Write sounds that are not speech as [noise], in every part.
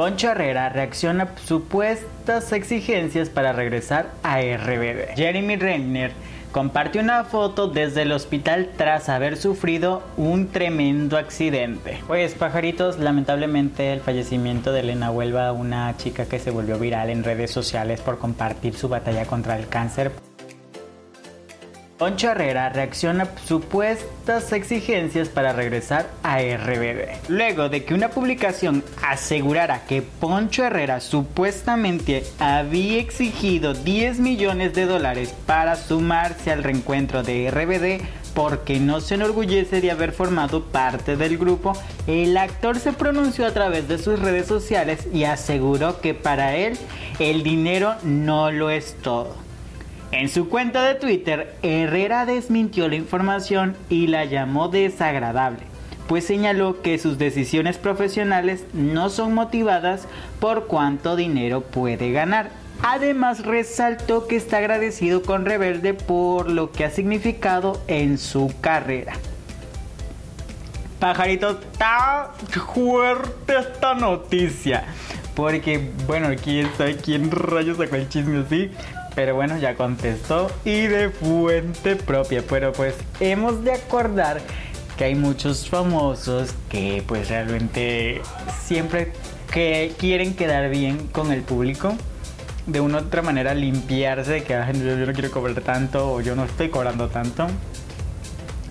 Poncho Herrera reacciona a supuestas exigencias para regresar a RBD. Jeremy Renner compartió una foto desde el hospital tras haber sufrido un tremendo accidente. Pues pajaritos, lamentablemente el fallecimiento de Elena Huelva, una chica que se volvió viral en redes sociales por compartir su batalla contra el cáncer, Poncho Herrera reacciona a supuestas exigencias para regresar a RBD. Luego de que una publicación asegurara que Poncho Herrera supuestamente había exigido 10 millones de dólares para sumarse al reencuentro de RBD porque no se enorgullece de haber formado parte del grupo, el actor se pronunció a través de sus redes sociales y aseguró que para él el dinero no lo es todo. En su cuenta de Twitter, Herrera desmintió la información y la llamó desagradable, pues señaló que sus decisiones profesionales no son motivadas por cuánto dinero puede ganar. Además resaltó que está agradecido con Rebelde por lo que ha significado en su carrera. Pajarito, está fuerte esta noticia. Porque, bueno, quién sabe quién rayos sacó el chisme así. Pero bueno, ya contestó y de fuente propia. Pero pues hemos de acordar que hay muchos famosos que pues realmente siempre que quieren quedar bien con el público. De una u otra manera limpiarse de que yo no quiero cobrar tanto o yo no estoy cobrando tanto.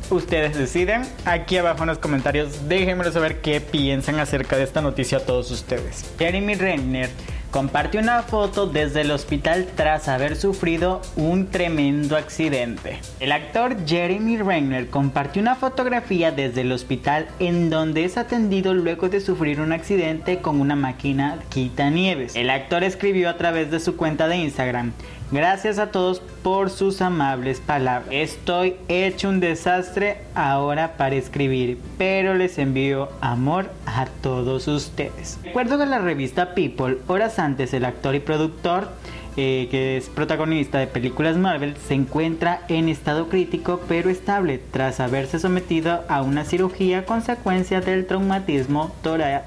Ustedes deciden. Aquí abajo en los comentarios déjenmelo saber qué piensan acerca de esta noticia a todos ustedes. Jeremy Renner compartió una foto desde el hospital tras haber sufrido un tremendo accidente. El actor Jeremy Renner compartió una fotografía desde el hospital en donde es atendido luego de sufrir un accidente con una máquina quita nieves. El actor escribió a través de su cuenta de Instagram, Gracias a todos por sus amables palabras. Estoy hecho un desastre ahora para escribir, pero les envío amor a todos ustedes. Recuerdo que la revista People, horas antes el actor y productor eh, que es protagonista de películas Marvel, se encuentra en estado crítico pero estable tras haberse sometido a una cirugía consecuencia del traumatismo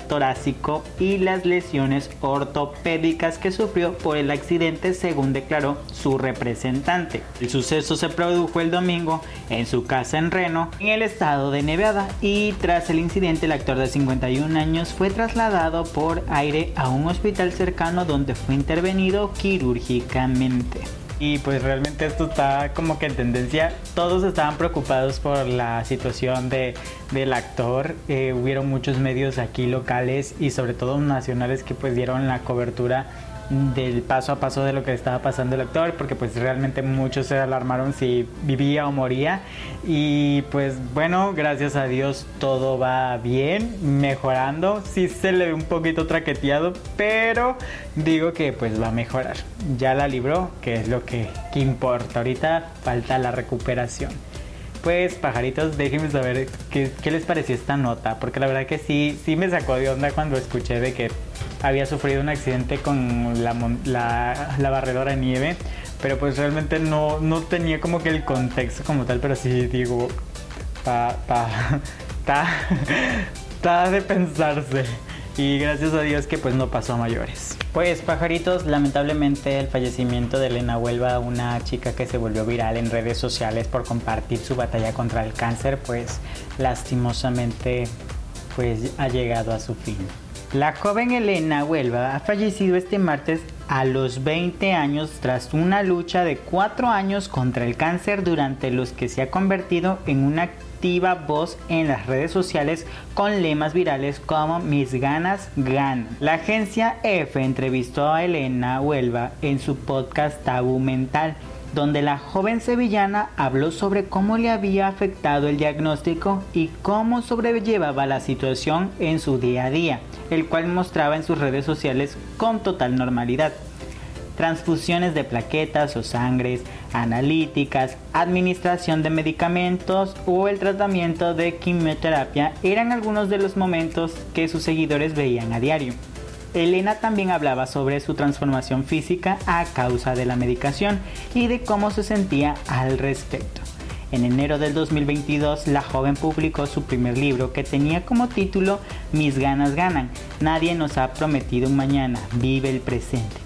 torácico y las lesiones ortopédicas que sufrió por el accidente según declaró su representante. El suceso se produjo el domingo en su casa en Reno, en el estado de Nevada, y tras el incidente el actor de 51 años fue trasladado por aire a un hospital cercano donde fue intervenido quirúrgicamente y pues realmente esto está como que en tendencia. Todos estaban preocupados por la situación de, del actor. Eh, hubieron muchos medios aquí locales y sobre todo nacionales que pues dieron la cobertura del paso a paso de lo que estaba pasando el actor, porque pues realmente muchos se alarmaron si vivía o moría. Y pues bueno, gracias a Dios todo va bien, mejorando. Sí se le ve un poquito traqueteado, pero digo que pues va a mejorar. Ya la libró, que es lo que, importa. Ahorita falta la recuperación. Pues pajaritos, déjenme saber qué, qué, les pareció esta nota, porque la verdad que sí, sí me sacó de onda cuando escuché de que había sufrido un accidente con la, la, barredora de nieve, pero pues realmente no, no tenía como que el contexto como tal, pero sí digo, está, [laughs] está, de pensarse. Y gracias a Dios que pues no pasó a mayores. Pues pajaritos, lamentablemente el fallecimiento de Elena Huelva, una chica que se volvió viral en redes sociales por compartir su batalla contra el cáncer, pues lastimosamente pues ha llegado a su fin. La joven Elena Huelva ha fallecido este martes a los 20 años tras una lucha de 4 años contra el cáncer durante los que se ha convertido en una activa voz en las redes sociales con lemas virales como mis ganas ganan. La agencia F entrevistó a Elena Huelva en su podcast Tabú Mental donde la joven sevillana habló sobre cómo le había afectado el diagnóstico y cómo sobrellevaba la situación en su día a día, el cual mostraba en sus redes sociales con total normalidad. Transfusiones de plaquetas o sangres, analíticas, administración de medicamentos o el tratamiento de quimioterapia eran algunos de los momentos que sus seguidores veían a diario. Elena también hablaba sobre su transformación física a causa de la medicación y de cómo se sentía al respecto. En enero del 2022, la joven publicó su primer libro que tenía como título Mis ganas ganan. Nadie nos ha prometido un mañana, vive el presente.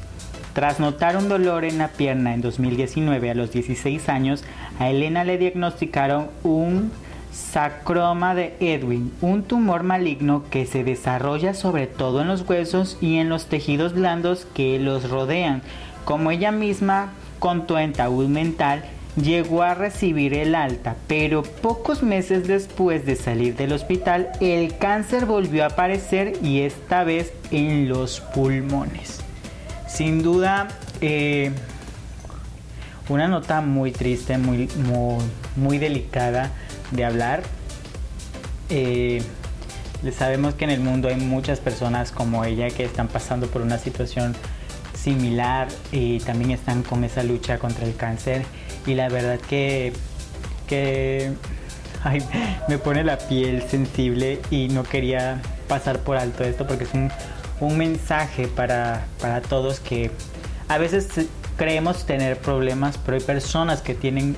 Tras notar un dolor en la pierna en 2019 a los 16 años, a Elena le diagnosticaron un sacroma de Edwin, un tumor maligno que se desarrolla sobre todo en los huesos y en los tejidos blandos que los rodean. Como ella misma contó en Taúd Mental, llegó a recibir el alta, pero pocos meses después de salir del hospital, el cáncer volvió a aparecer y esta vez en los pulmones. Sin duda, eh, una nota muy triste, muy, muy, delicada de hablar. Eh, sabemos que en el mundo hay muchas personas como ella que están pasando por una situación similar y también están con esa lucha contra el cáncer y la verdad que, me pone la piel sensible y no quería pasar por alto esto porque es un, mensaje para, para todos que a veces creemos tener problemas, pero hay personas que tienen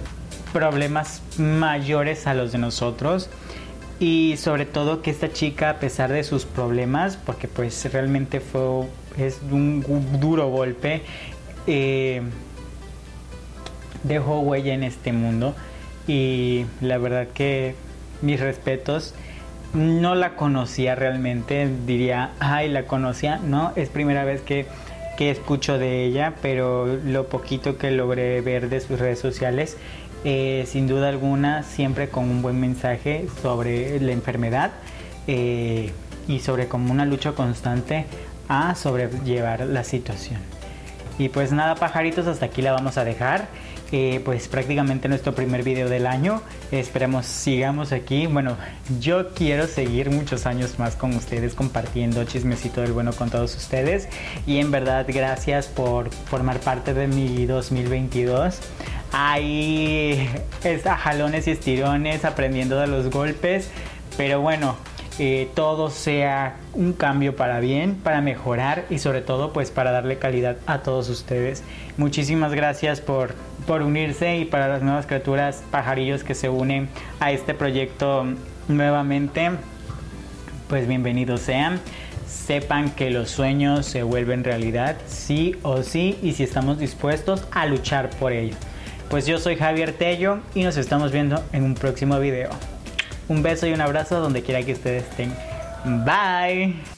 problemas mayores a los de nosotros. Y sobre todo que esta chica a pesar de sus problemas porque pues realmente fue es un duro golpe eh, dejó huella en este mundo. Y la verdad que mis respetos. No la conocía realmente diría ay la conocía no es primera vez que que escucho de ella, pero lo poquito que logré ver de sus redes sociales, eh, sin duda alguna, siempre con un buen mensaje sobre la enfermedad eh, y sobre como una lucha constante a sobrellevar la situación. Y pues nada, pajaritos, hasta aquí la vamos a dejar. Pues prácticamente nuestro primer video del año. Esperemos sigamos aquí. Bueno, yo quiero seguir muchos años más con ustedes compartiendo chismecito del bueno con todos ustedes. Y en verdad, gracias por formar parte de mi 2022. Ahí está jalones y estirones, aprendiendo de los golpes. Pero bueno, eh, todo sea un cambio para bien, para mejorar y sobre todo pues para darle calidad a todos ustedes. Muchísimas gracias por, por unirse y para las nuevas criaturas pajarillos que se unen a este proyecto nuevamente, pues bienvenidos sean. Sepan que los sueños se vuelven realidad, sí o sí, y si estamos dispuestos a luchar por ello. Pues yo soy Javier Tello y nos estamos viendo en un próximo video. Un beso y un abrazo donde quiera que ustedes estén. Bye.